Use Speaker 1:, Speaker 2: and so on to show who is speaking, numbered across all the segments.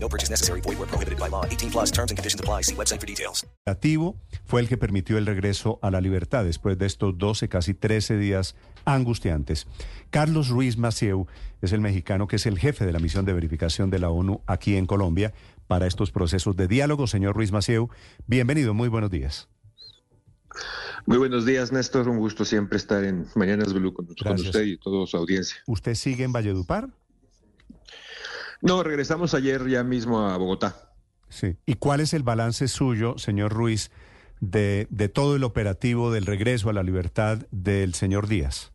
Speaker 1: No purchase necessary. Void where prohibited by law. 18 plus terms and conditions apply. See website for details.
Speaker 2: Fue el que permitió el regreso a la libertad después de estos 12, casi 13 días angustiantes. Carlos Ruiz Macieu es el mexicano que es el jefe de la misión de verificación de la ONU aquí en Colombia para estos procesos de diálogo. Señor Ruiz Macieu, bienvenido, muy buenos días.
Speaker 3: Muy buenos días, Néstor. Un gusto siempre estar en Mañanas Blue con, con usted y toda su audiencia.
Speaker 2: ¿Usted sigue en Valledupar?
Speaker 3: No, regresamos ayer ya mismo a Bogotá.
Speaker 2: Sí. ¿Y cuál es el balance suyo, señor Ruiz, de, de todo el operativo del regreso a la libertad del señor Díaz?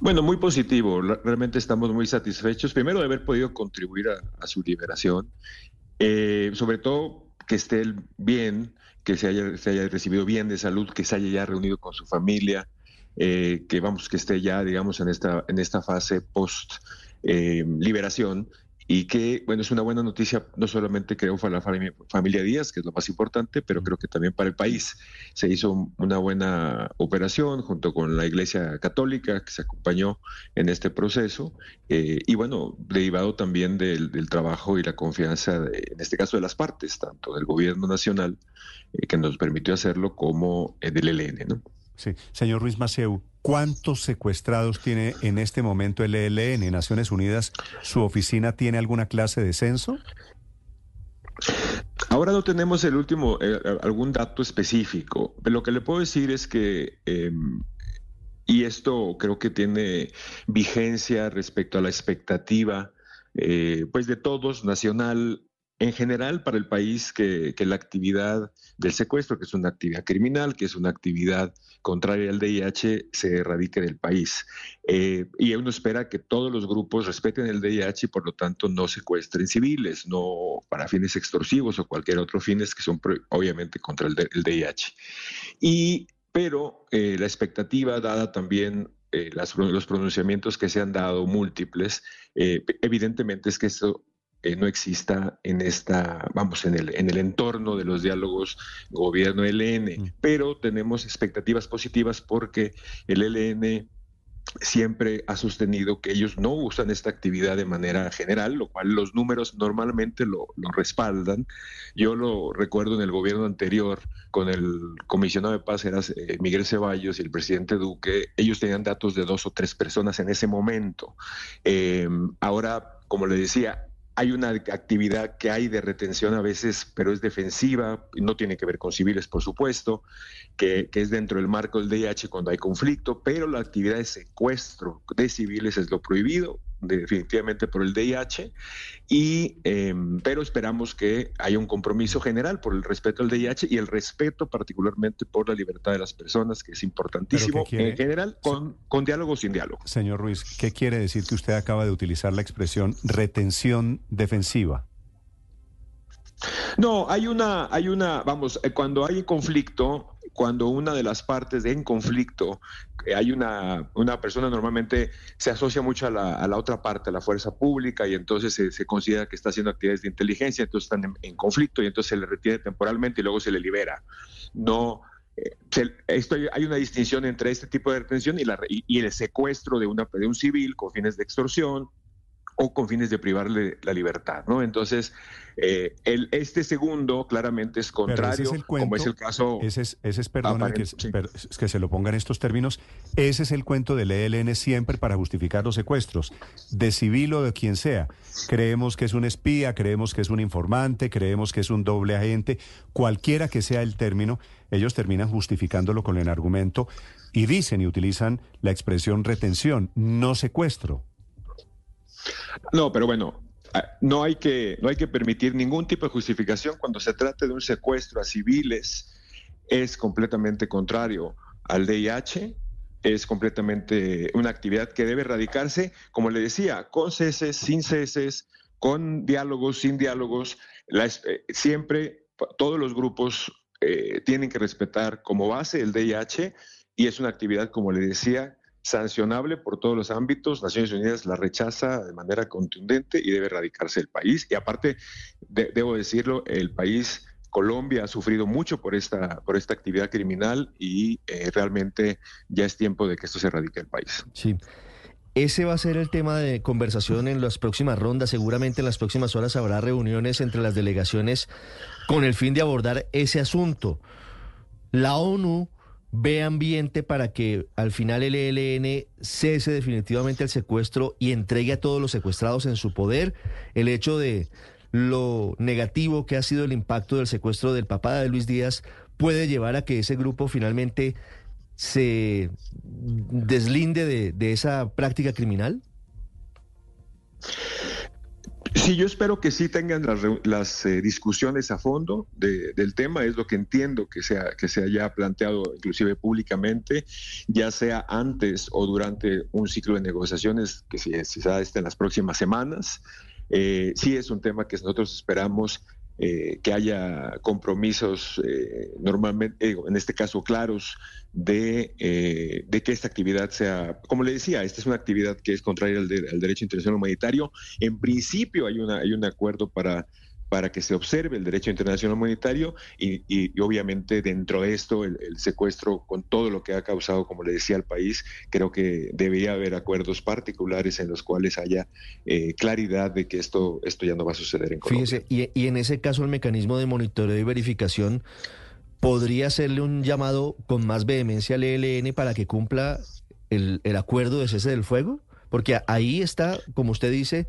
Speaker 3: Bueno, muy positivo. Realmente estamos muy satisfechos. Primero de haber podido contribuir a, a su liberación. Eh, sobre todo que esté él bien, que se haya, se haya recibido bien de salud, que se haya ya reunido con su familia, eh, que vamos, que esté ya, digamos, en esta, en esta fase post eh, liberación. Y que, bueno, es una buena noticia, no solamente creo para la familia, Díaz, que es lo más importante, pero creo que también para el país. Se hizo una buena operación junto con la Iglesia Católica, que se acompañó en este proceso, eh, y bueno, derivado también del, del trabajo y la confianza, de- en este caso de las partes, tanto del gobierno nacional, eh, que nos permitió hacerlo, como eh, del ELN, ¿no?
Speaker 2: Sí. Señor Ruiz Maceu, ¿cuántos secuestrados tiene en este momento el ELN? Naciones Unidas, ¿su oficina tiene alguna clase de censo?
Speaker 3: Ahora no tenemos el último, eh, algún dato específico. Lo que le puedo decir es que, eh, y esto creo que tiene vigencia respecto a la expectativa, eh, pues de todos, nacional, en general para el país, que, la actividad del secuestro, que es una actividad criminal, que es una actividad contraria al DIH, se erradique del país. Eh, y uno espera que todos los grupos respeten el DIH y por lo tanto no secuestren civiles, no para fines extorsivos o cualquier otro fines que son obviamente contra el, DIH. Y, pero eh, la expectativa dada también eh, los pronunciamientos que se han dado múltiples, evidentemente es que esto eh, no exista en esta, vamos, en el, en el entorno de los diálogos gobierno-ELN,
Speaker 2: Mm.
Speaker 3: pero tenemos expectativas positivas porque el ELN siempre ha sostenido que ellos no usan esta actividad de manera general, lo cual los números normalmente lo, lo respaldan. Yo lo recuerdo en el gobierno anterior con el comisionado de paz, era eh, Miguel Ceballos y el presidente Duque, ellos tenían datos de dos o tres personas en ese momento. Eh, ahora, como le decía, hay una actividad que hay de retención a veces, pero es defensiva, no tiene que ver con civiles, por supuesto, que, que es dentro del marco del DIH cuando hay conflicto, pero la actividad de secuestro de civiles es lo prohibido definitivamente por el DIH, y, eh, pero esperamos que haya un compromiso general por el respeto al DIH y el respeto particularmente por la libertad de las personas, que es importantísimo en general, con, con diálogo o sin diálogo.
Speaker 2: Señor Ruiz, ¿qué quiere decir que usted acaba de utilizar la expresión retención defensiva?
Speaker 3: No, hay una, hay una, vamos, eh, cuando hay conflicto, cuando una de las partes en conflicto, eh, hay una, una persona normalmente se asocia mucho a la, a la otra parte, a la fuerza pública, y entonces se, considera que está haciendo actividades de inteligencia, entonces están en, conflicto y entonces se le retiene temporalmente y luego se le libera. No, eh, esto, hay una distinción entre este tipo de retención y, la, y, y el secuestro de, una, de un civil con fines de extorsión o con fines de privarle la libertad, ¿no? Entonces, eh, el, este segundo claramente es contrario,
Speaker 2: es el cuento,
Speaker 3: como es el caso...
Speaker 2: Ese es, ese es perdóneme que,
Speaker 3: sí.
Speaker 2: per- que se lo ponga en estos términos, ese es el cuento del ELN siempre para justificar los secuestros, de civil o de quien sea. Creemos que es un espía, creemos que es un informante, creemos que es un doble agente, cualquiera que sea el término, ellos terminan justificándolo con el argumento y dicen y utilizan la expresión retención, no secuestro.
Speaker 3: No, pero bueno, ah, no hay que no hay que permitir ningún tipo de justificación cuando se trate de un secuestro a civiles. Es completamente contrario al DIH. Es completamente una actividad que debe erradicarse, como le decía, con ceses, sin ceses, con diálogos, sin diálogos, eh, siempre todos los grupos eh, tienen que respetar como base el DIH y es una actividad, como le decía, sancionable por todos los ámbitos. Naciones Unidas la rechaza de manera contundente y debe erradicarse del país. Y aparte, debo decirlo, el país Colombia ha sufrido mucho por esta, por esta actividad criminal y eh, realmente ya es tiempo de que esto se erradique del país.
Speaker 4: Sí. Ese va a ser el tema de conversación en las próximas rondas. Seguramente en las próximas horas habrá reuniones entre las delegaciones con el fin de abordar ese asunto. La ONU ve ambiente para que al final el ELN cese definitivamente el secuestro y entregue a todos los secuestrados en su poder. El hecho de lo negativo que ha sido el impacto del secuestro del papá de Luis Díaz puede llevar a que ese grupo finalmente se deslinde de, esa práctica criminal?
Speaker 3: Sí, yo espero que sí tengan las, eh, discusiones a fondo del tema, es lo que entiendo que, sea, que se haya planteado inclusive públicamente, ya sea antes o durante un ciclo de negociaciones que se, se da este en las próximas semanas. Eh, sí es un tema que nosotros esperamos eh, que haya compromisos eh, normalmente, en este caso claros, de, eh, de, que esta actividad sea, como le decía, esta es una actividad que es contraria al, al derecho internacional humanitario. En principio hay, una, hay un acuerdo para para que se observe el derecho internacional humanitario y, obviamente dentro de esto el, secuestro con todo lo que ha causado, como le decía, al país, creo que debería haber acuerdos particulares en los cuales haya eh, claridad de que esto, esto ya no va a suceder en Colombia.
Speaker 4: Fíjese, y, y en ese caso el mecanismo de monitoreo y verificación podría hacerle un llamado con más vehemencia al ELN para que cumpla el, el acuerdo de cese del fuego, porque ahí está, como usted dice,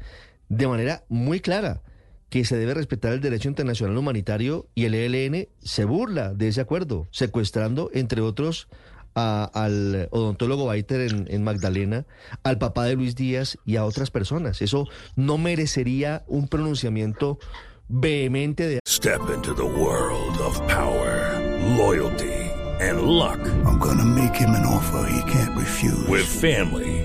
Speaker 4: de manera muy clara que se debe respetar el derecho internacional humanitario y el ELN se burla de ese acuerdo, secuestrando, entre otros, al odontólogo Baiter en, Magdalena, al papá de Luis Díaz y a otras personas. Eso no merecería un pronunciamiento vehemente de...
Speaker 5: Step into the world of power, loyalty and luck.
Speaker 6: I'm gonna make him an offer he can't refuse.
Speaker 5: With family.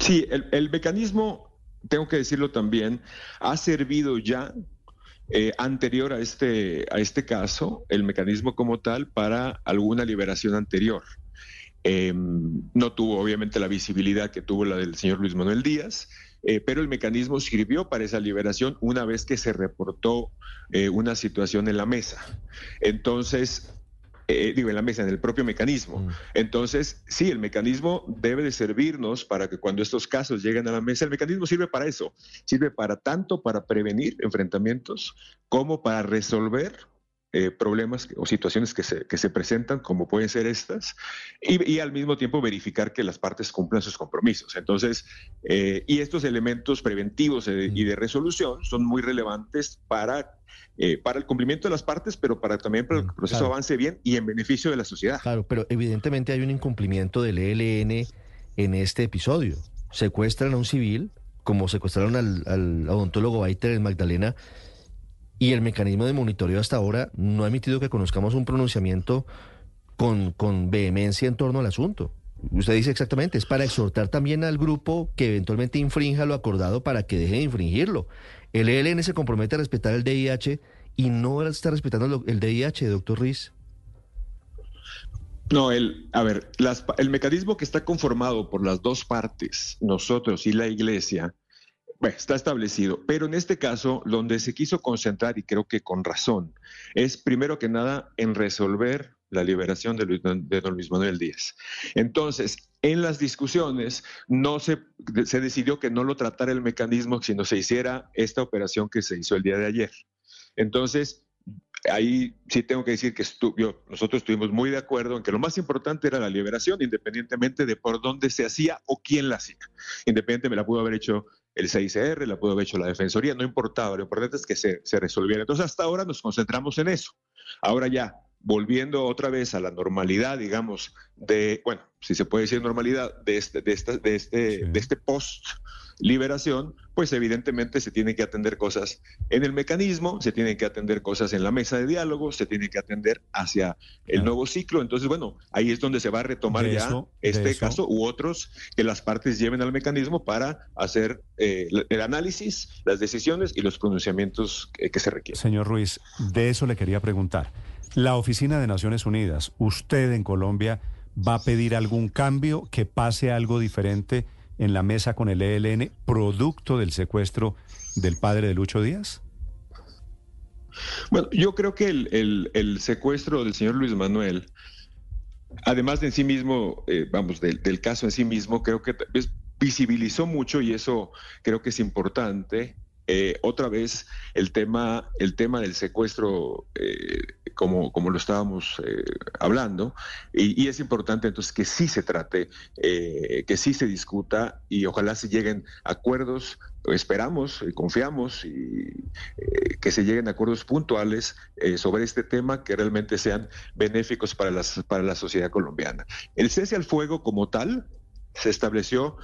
Speaker 3: Sí, el, mecanismo, tengo que decirlo también, ha servido ya eh, anterior a este, a este caso, el mecanismo como tal, para alguna liberación anterior. Em, no tuvo obviamente la visibilidad que tuvo la del señor Luis Manuel Díaz, eh, pero el mecanismo sirvió para esa liberación una vez que se reportó eh, una situación en la mesa. Entonces, eh, digo, en la mesa, en el propio mecanismo. Mm. Entonces, sí, el mecanismo debe de servirnos para que cuando estos casos lleguen a la mesa, el mecanismo sirve para eso, sirve para tanto para prevenir enfrentamientos como para resolver eh, problemas o situaciones que se, que se, presentan, como pueden ser estas, y, al mismo tiempo verificar que las partes cumplan sus compromisos. Entonces, eh, y estos elementos preventivos y de resolución son muy relevantes para eh, para el cumplimiento de las partes, pero para también para que el proceso avance bien y en beneficio de la sociedad.
Speaker 4: Claro, pero evidentemente hay un incumplimiento del ELN en este episodio. Secuestran a un civil, como secuestraron al, odontólogo Baiter en Magdalena, y el mecanismo de monitoreo hasta ahora no ha emitido que conozcamos un pronunciamiento con, con vehemencia en torno al asunto. Usted dice exactamente, es para exhortar también al grupo que eventualmente infrinja lo acordado para que deje de infringirlo. El ELN se compromete a respetar el DIH y no está respetando el DIH, doctor Riz.
Speaker 3: No, el, a ver, el mecanismo que está conformado por las dos partes, nosotros y la Iglesia, está establecido. Pero en este caso, donde se quiso concentrar, y creo que con razón, es primero que nada en resolver la liberación de, de don Luis Manuel Díaz. Entonces, en las discusiones no se, se decidió que no lo tratara el mecanismo, sino se hiciera esta operación que se hizo el día de ayer. Entonces, ahí sí tengo que decir que nosotros estuvimos muy de acuerdo en que lo más importante era la liberación, independientemente de por dónde se hacía o quién la hacía. Independientemente, me la pudo haber hecho el CICR, la pudo haber hecho la Defensoría, no importaba, lo importante es que se, se resolviera. Entonces, hasta ahora nos concentramos en eso. Ahora ya, volviendo otra vez a la normalidad, digamos, de, bueno, si se puede decir normalidad, de este, de esta, de este, de este post liberación, pues evidentemente se tienen que atender cosas en el mecanismo, se tienen que atender cosas en la mesa de diálogo, se tiene que atender hacia el nuevo ciclo. Entonces, bueno, ahí es donde se va a retomar ya este caso u otros que las partes lleven al mecanismo para hacer eh, el análisis, las decisiones y los pronunciamientos que, que se requieren.
Speaker 2: Señor Ruiz, de eso le quería preguntar. La Oficina de Naciones Unidas, usted en Colombia va a pedir algún cambio, que pase algo diferente en la mesa con el ELN, producto del secuestro del padre de Lucho Díaz?
Speaker 3: Bueno, yo creo que el, secuestro del señor Luis Manuel, además de en sí mismo, eh, vamos, del, caso en sí mismo, creo que visibilizó mucho y eso creo que es importante. Eh, otra vez el tema, el tema del secuestro eh, como, como lo estábamos eh, hablando, y, es importante entonces que sí se trate, eh, que sí se discuta y ojalá se lleguen acuerdos, esperamos y confiamos y eh, que se lleguen acuerdos puntuales sobre este tema que realmente sean benéficos para, las, para la sociedad colombiana. El cese al fuego como tal se estableció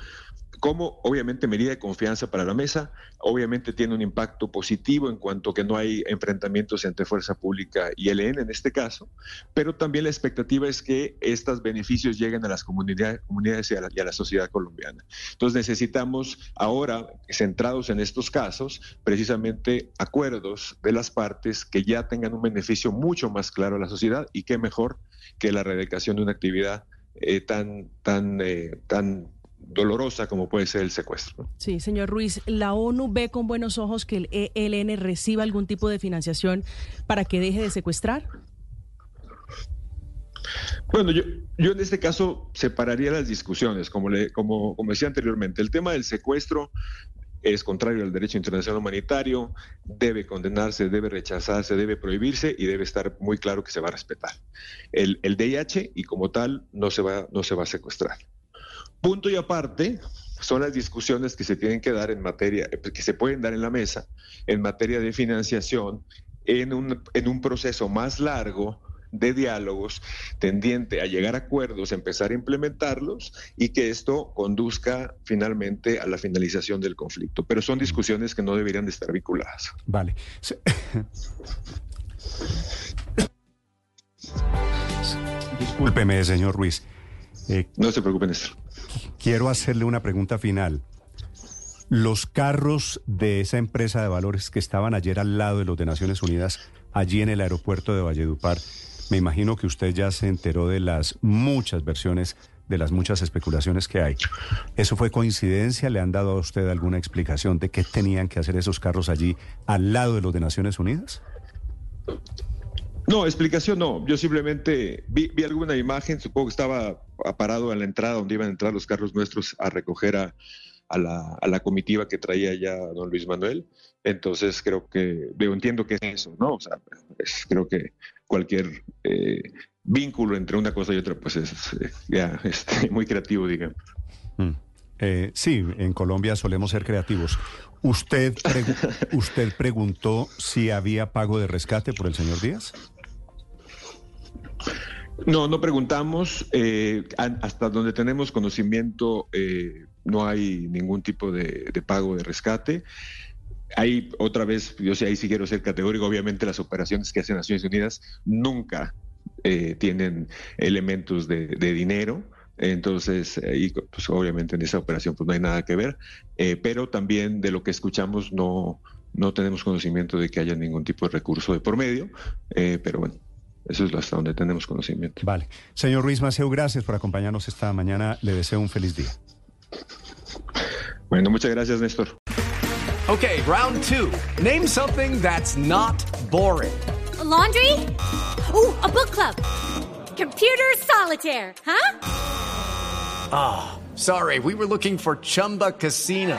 Speaker 3: como obviamente medida de confianza para la mesa, obviamente tiene un impacto positivo en cuanto que no hay enfrentamientos entre fuerza pública y ELN en este caso, pero también la expectativa es que estos beneficios lleguen a las comunidades, comunidades y, a la, y a la sociedad colombiana. Entonces necesitamos ahora, centrados en estos casos, precisamente acuerdos de las partes que ya tengan un beneficio mucho más claro a la sociedad y qué mejor que la erradicación de una actividad eh, tan, tan, eh, tan dolorosa como puede ser el secuestro.
Speaker 7: Sí, señor Ruiz, ¿la ONU ve con buenos ojos que el ELN reciba algún tipo de financiación para que deje de secuestrar?
Speaker 3: Bueno, yo, yo en este caso separaría las discusiones, como, le, como, como decía anteriormente. El tema del secuestro es contrario al derecho internacional humanitario, debe condenarse, debe rechazarse, debe prohibirse y debe estar muy claro que se va a respetar. El, el DIH y como tal no se va, no se va a secuestrar. Punto y aparte son las discusiones que se tienen que dar en materia, que se pueden dar en la mesa en materia de financiación en un, en un proceso más largo de diálogos tendiente a llegar a acuerdos, empezar a implementarlos y que esto conduzca finalmente a la finalización del conflicto. Pero son discusiones que no deberían de estar vinculadas.
Speaker 2: Vale. Discúlpeme, señor Ruiz.
Speaker 3: Eh, no se preocupen, Néstor.
Speaker 2: Quiero hacerle una pregunta final. Los carros de esa empresa de valores que estaban ayer al lado de los de Naciones Unidas, allí en el aeropuerto de Valledupar, me imagino que usted ya se enteró de las muchas versiones, de las muchas especulaciones que hay. ¿Eso fue coincidencia? ¿Le han dado a usted alguna explicación de qué tenían que hacer esos carros allí al lado de los de Naciones Unidas?
Speaker 3: No, explicación no. Yo simplemente vi, alguna imagen, supongo que estaba parado en la entrada donde iban a entrar los carros nuestros a recoger a, la, comitiva que traía ya don Luis Manuel. Entonces creo que, veo, entiendo que es eso, ¿no? O sea, creo que cualquier eh, vínculo entre una cosa y otra, pues es ya muy creativo, digamos.
Speaker 2: Mm. Eh, sí, en Colombia solemos ser creativos. ¿Usted, ¿Usted preguntó si había pago de rescate por el señor Díaz?
Speaker 3: No, no preguntamos. Eh, hasta donde tenemos conocimiento, eh, no hay ningún tipo de, pago de rescate. Ahí, otra vez, yo sé, ahí sí quiero ser categórico. Obviamente, las operaciones que hacen Naciones Unidas nunca eh, tienen elementos de, dinero. Entonces, ahí, pues obviamente en esa operación pues no hay nada que ver, pero también de lo que escuchamos no, no tenemos conocimiento de que haya ningún tipo de recurso de por medio, pero bueno, eso es hasta donde tenemos conocimiento.
Speaker 2: Vale. Señor Ruiz Maceo, gracias por acompañarnos esta mañana. Le deseo un feliz día.
Speaker 3: Bueno, muchas gracias, Néstor.
Speaker 8: Okay, round two. Name something that's not boring.
Speaker 9: laundry? Oh, a book club. Computer solitaire, huh?
Speaker 8: Ah, oh, sorry. We were looking for Chumba Casino.